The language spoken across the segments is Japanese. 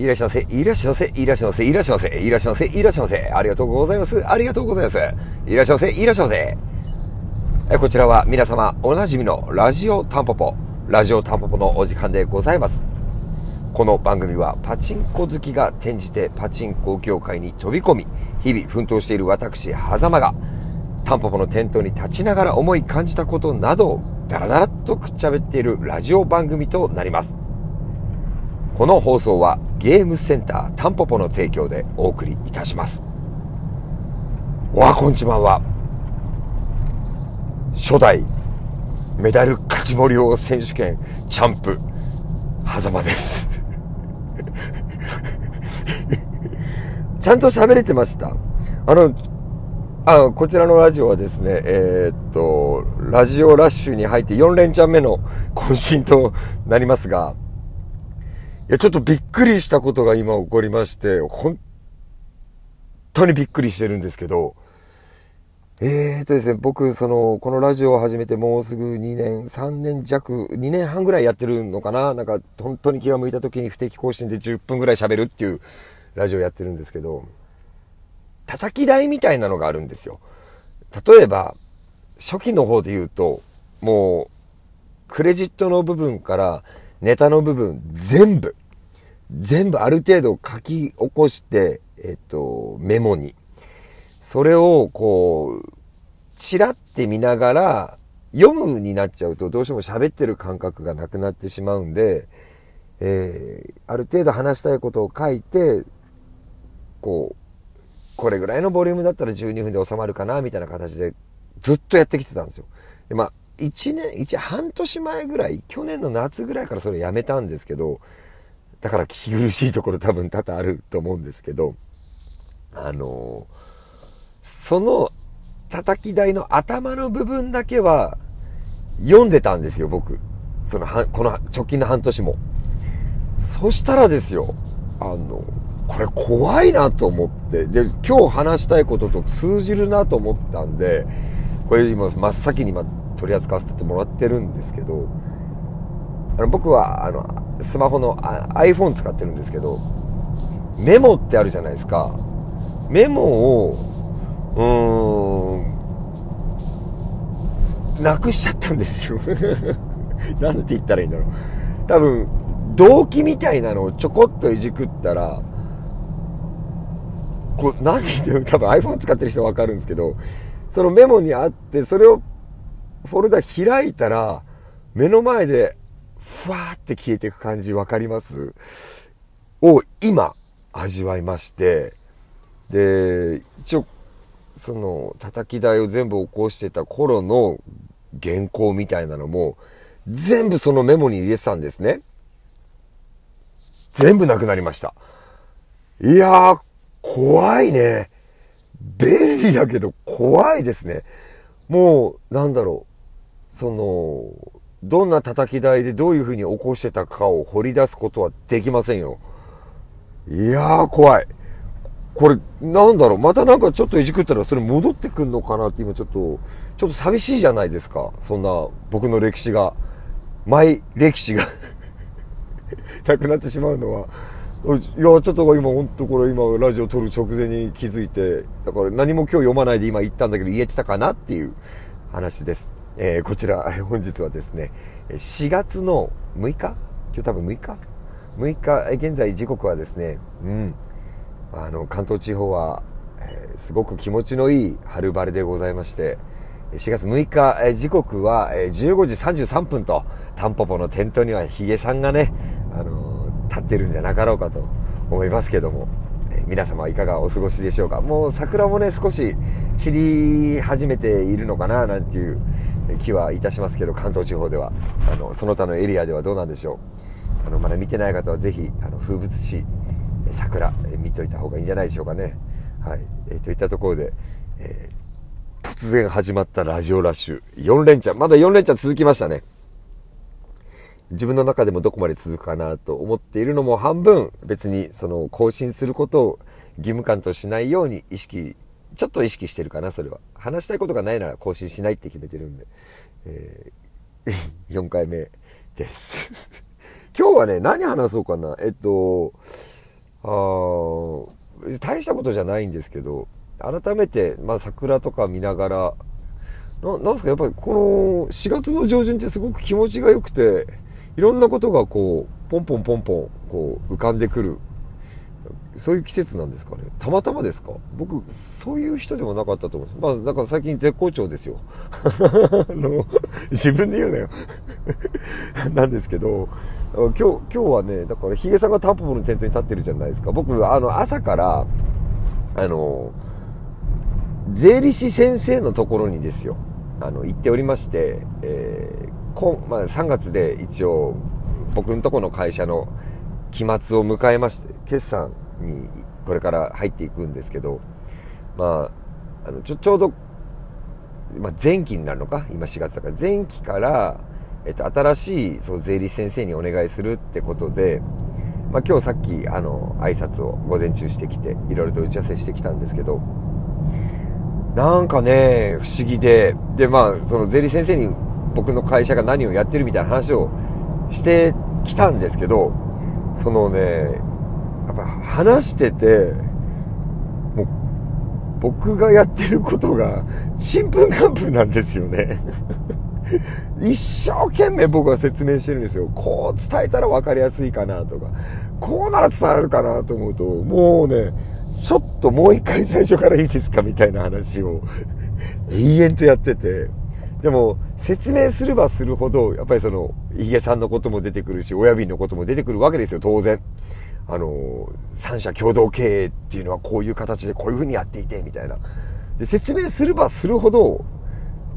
いらっしゃいませ、いらっしゃいませ、いらっしゃいませ、いらっしゃいませ、いらっしゃいませ、いらっしゃいませ。ありがとうございます。ありがとうございます。いらっしゃいませ、いらっしゃいませ。えこちらは皆様おなじみのラジオタンポポ、ラジオタンポポのお時間でございます。この番組はパチンコ好きが転じてパチンコ業界に飛び込み、日々奮闘している私、狭間が、タンポポの店頭に立ちながら思い感じたことなどをダラダラっとくっちゃべっているラジオ番組となります。この放送はゲームセンタータンポポの提供でお送りいたします。わあ、こんちばんは。初代メダル勝ち盛り王選手権チャンプ、狭間です。ちゃんと喋れてました？あの、あこちらのラジオはですね、えー、っと、ラジオラッシュに入って4連チャン目の渾身となりますが、や、ちょっとびっくりしたことが今起こりまして、本当にびっくりしてるんですけど、えーとですね、僕、その、このラジオを始めてもうすぐ2年、3年弱、2年半ぐらいやってるのかな？なんか、本当に気が向いた時に不定期更新で10分ぐらい喋るっていうラジオやってるんですけど、叩き台みたいなのがあるんですよ。例えば、初期の方で言うと、もう、クレジットの部分からネタの部分全部、全部ある程度書き起こして、えっと、メモに。それをこう、ちらって見ながら、読むになっちゃうとどうしても喋ってる感覚がなくなってしまうんで、えー、ある程度話したいことを書いて、こう、これぐらいのボリュームだったら12分で収まるかな、みたいな形でずっとやってきてたんですよ。で、まあ、1年、1、半年前ぐらい、去年の夏ぐらいからそれやめたんですけど、だから聞き苦しいところ多分多々あると思うんですけど、あのその叩き台の頭の部分だけは読んでたんですよ、僕。その、この直近の半年も。そしたらですよ、あの、これ怖いなと思って、で、今日話したいことと通じるなと思ったんで、これ今真っ先に今取り扱わせてもらってるんですけど、あの僕はあのスマホの iPhone 使ってるんですけど、メモってあるじゃないですか。メモを、うーん、なくしちゃったんですよ。なんて言ったらいいんだろう。多分、動機みたいなのをちょこっといじくったら、こう、何言っても多分 iPhone 使ってる人わかるんですけど、そのメモにあって、それをフォルダ開いたら、目の前で、ふわーって消えていく感じわかります？を今、味わいまして、で、一応、その、叩き台を全部起こしてた頃の原稿みたいなのも、全部そのメモに入れてたんですね。全部なくなりました。いやー、怖いね。便利だけど怖いですね。もう、なんだろう。その、どんな叩き台でどういう風に起こしてたかを掘り出すことはできませんよ。いやー、怖い。これ、なんだろう。またなんかちょっといじくったらそれ戻ってくんのかなって今ちょっと、ちょっと寂しいじゃないですか。そんな僕の歴史が、マイ歴史が なくなってしまうのは、いや、ちょっと今、ほんとこれ今、ラジオ撮る直前に気づいて、だから何も今日読まないで今言ったんだけど言えてたかなっていう話です。えー、こちら、本日はですね、4月の6日？今日多分6日 ?6 日、現在時刻はですね、うん、あの、関東地方は、えー、すごく気持ちのいい春晴れでございまして、4月6日、えー、時刻は、えー、15時33分と、タンポポの店頭にはヒゲさんがね、あの立ってるんじゃなかろうかと思いますけども、皆様いかがお過ごしでしょうか？もう桜もね少し散り始めているのかななんていう気はいたしますけど関東地方では。あのその他のエリアではどうなんでしょう。あのまだ見てない方はぜひあの風物詩桜見といた方がいいんじゃないでしょうかね。はい、えー、といったところで、えー、突然始まったラジオラッシュ。4連チャン。まだ4連チャン続きましたね。自分の中でもどこまで続くかなと思っているのも半分、別にその更新することを義務感としないように意識、ちょっと意識してるかな、それは。話したいことがないなら更新しないって決めてるんで。えー、4回目です。今日はね、何話そうかな。えっと、あ大したことじゃないんですけど、改めて、まあ、桜とか見ながら、ななんすか、やっぱりこの4月の上旬ってすごく気持ちが良くて、いろんなことがこう、ポンポンポンポン、こう、浮かんでくる。そういう季節なんですかね。たまたまですか？僕、そういう人でもなかったと思うんです。まあ、だから最近絶好調ですよ。あの、自分で言うなよ。なんですけど、今日、今日はね、だからヒゲさんがタンポポのテントに立ってるじゃないですか。僕、あの、朝から、あの、税理士先生のところにですよ、あの、行っておりまして、えー、今、まあ、3月で一応、僕のとこの会社の期末を迎えまして、決算にこれから入っていくんですけど、まあ、あの、ちょ、ちょうど、まあ、前期になるのか？今4月だから、前期から、えっと、新しい、そう、税理士先生にお願いするってことで、まあ、今日さっき、あの、挨拶を午前中してきて、いろいろと打ち合わせしてきたんですけど、なんかね、不思議で、で、まあ、その税理士先生に僕の会社が何をやってるみたいな話をしてきたんですけど、そのね、やっぱ話してて、もう、僕がやってることが、ちんぷんかんぷんなんですよね。一生懸命僕は説明してるんですよ。こう伝えたら分かりやすいかなとか、こうなら伝わるかなと思うと、もうね、ちょっともう一回最初からいいですかみたいな話を永遠とやってて、でも、説明すればするほど、やっぱりその、ヒゲさんのことも出てくるし、親瓶のことも出てくるわけですよ、当然。あの、三者共同経営っていうのはこういう形でこういう風にやっていて、みたいな。で、説明すればするほど、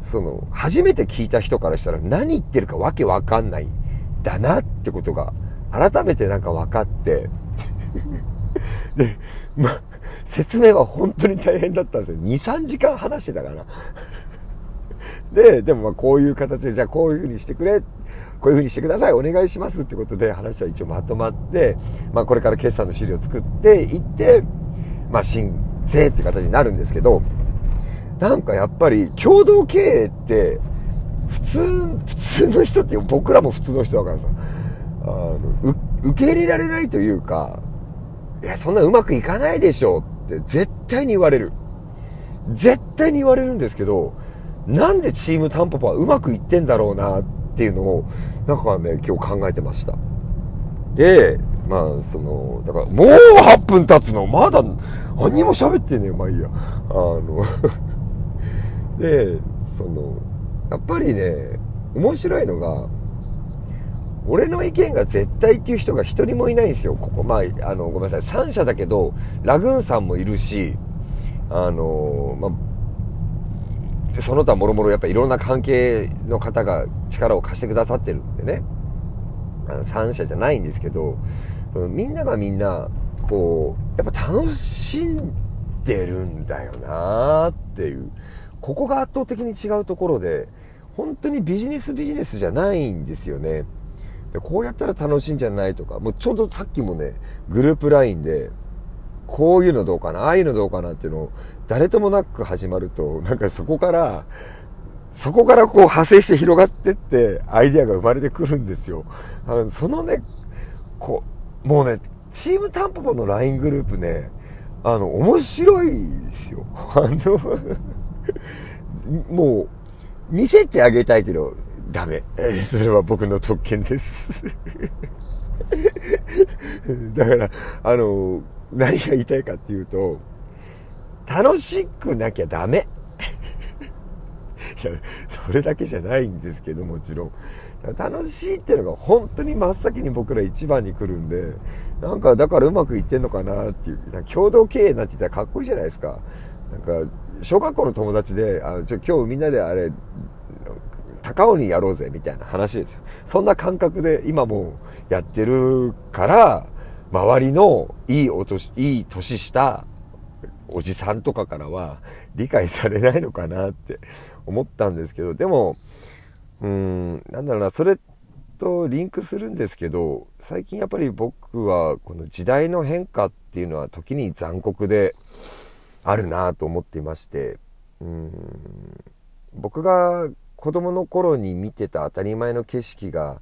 その、初めて聞いた人からしたら何言ってるかわけわかんない、だなってことが、改めてなんか分かって、で、ま説明は本当に大変だったんですよ。2、3時間話してたかな。で、でもまあこういう形で、じゃあこういう風にしてくれ、こういう風にしてください、お願いしますってことで話は一応まとまって、まあこれから決算の資料を作っていって、まあ申請って形になるんですけど、なんかやっぱり共同経営って、普通、普通の人って僕らも普通の人だからさ、あの、受け入れられないというか、いや、そんなうまくいかないでしょって絶対に言われる。絶対に言われるんですけど、なんでチームタンポポはうまくいってんだろうなっていうのを、なんかね、今日考えてました。で、まあ、その、だから、もう8分経つのまだ、何も喋ってねえよ、まあいいや。あの で、その、やっぱりね、面白いのが、俺の意見が絶対っていう人が一人もいないんですよ、ここ。まあ、あの、ごめんなさい。3社だけど、ラグーンさんもいるし、あの、まあ、その他もろもろやっぱいろんな関係の方が力を貸してくださってるんでね。あの3社じゃないんですけど、みんながみんな、こう、やっぱ楽しんでるんだよなっていう。ここが圧倒的に違うところで、本当にビジネスビジネスじゃないんですよね。こうやったら楽しいんじゃないとか、もうちょうどさっきもね、グループ LINE で、こういうのどうかな、ああいうのどうかなっていうのを、誰ともなく始まると、なんかそこから、そこからこう派生して広がってって、アイデアが生まれてくるんですよ。あのそのね、こう、もうね、チームタンポポの LINE グループね、あの、面白いですよ。あの もう、見せてあげたいけど、ダメ。それは僕の特権です だから、あの、何が言いたいかっていうと、楽しくなきゃダメ。いや、それだけじゃないんですけど、もちろん。楽しいっていうのが本当に真っ先に僕ら一番に来るんで、なんかだからうまくいってんのかなっていう、共同経営なんて言ったらかっこいいじゃないですか。なんか、小学校の友達で、あちょ今日みんなであれ、高尾にやろうぜみたいな話ですよ。そんな感覚で今もやってるから、周りのいいお年、いい年したおじさんとかからは理解されないのかなって思ったんですけど、でも、うーん、なんだろうな、それとリンクするんですけど、最近やっぱり僕はこの時代の変化っていうのは時に残酷であるなと思っていまして、うーん、僕が子供の頃に見てた当たり前の景色が、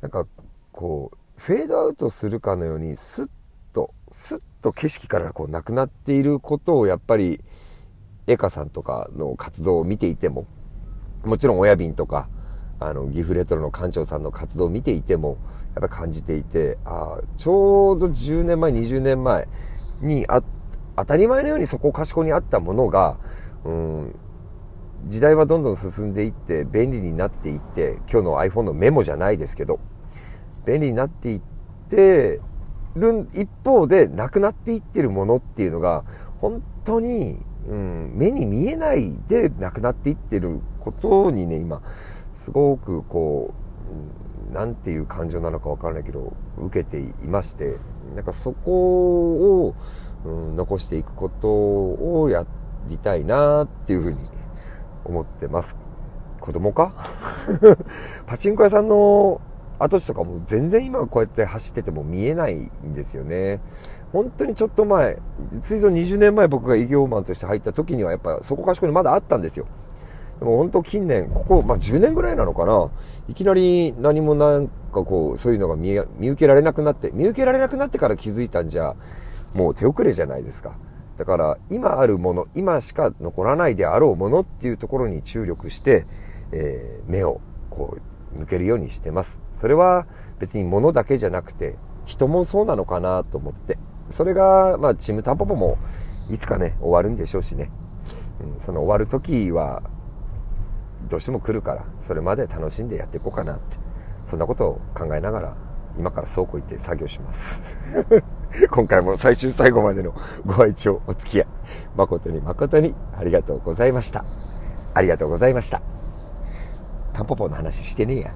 なんかこう、フェードアウトするかのようにスッと、スッと景色からこうなくなっていることをやっぱり、エカさんとかの活動を見ていても、もちろん親便とか、あの、ギフレトロの館長さんの活動を見ていても、やっぱ感じていて、あ、ちょうど10年前、20年前にあ、当たり前のようにそこかしこにあったものが、うん、時代はどんどん進んでいって、便利になっていって、今日の iPhone のメモじゃないですけど、便利になっていってる一方で、なくなっていってるものっていうのが、本当に、うん、目に見えないでなくなっていってることにね、今、すごくこう、なんていう感情なのかわからないけど、受けていまして、なんかそこを、うん、残していくことをやりたいなっていうふうに思ってます。子供か？パチンコ屋さんの跡地とかも全然今こうやって走ってても見えないんですよね。本当にちょっと前、ついぞ20年前僕が営業マンとして入った時にはやっぱそこかしこにまだあったんですよ。でも本当近年、ここ、まあ、10年ぐらいなのかな。いきなり何もなんかこう、そういうのが見見受けられなくなって、見受けられなくなってから気づいたんじゃ、もう手遅れじゃないですか。だから今あるもの、今しか残らないであろうものっていうところに注力して、えー、目をこう向けるようにしてます。それは別に物だけじゃなくて人もそうなのかなと思って。それが、まあチームタンポポもいつかね、終わるんでしょうしね。うん、その終わる時はどうしても来るから、それまで楽しんでやっていこうかなって。そんなことを考えながら今から倉庫行って作業します。今回も最終最後までのご愛聴、お付き合い、誠に誠にありがとうございました。ありがとうございました。タンポポの話してねえや。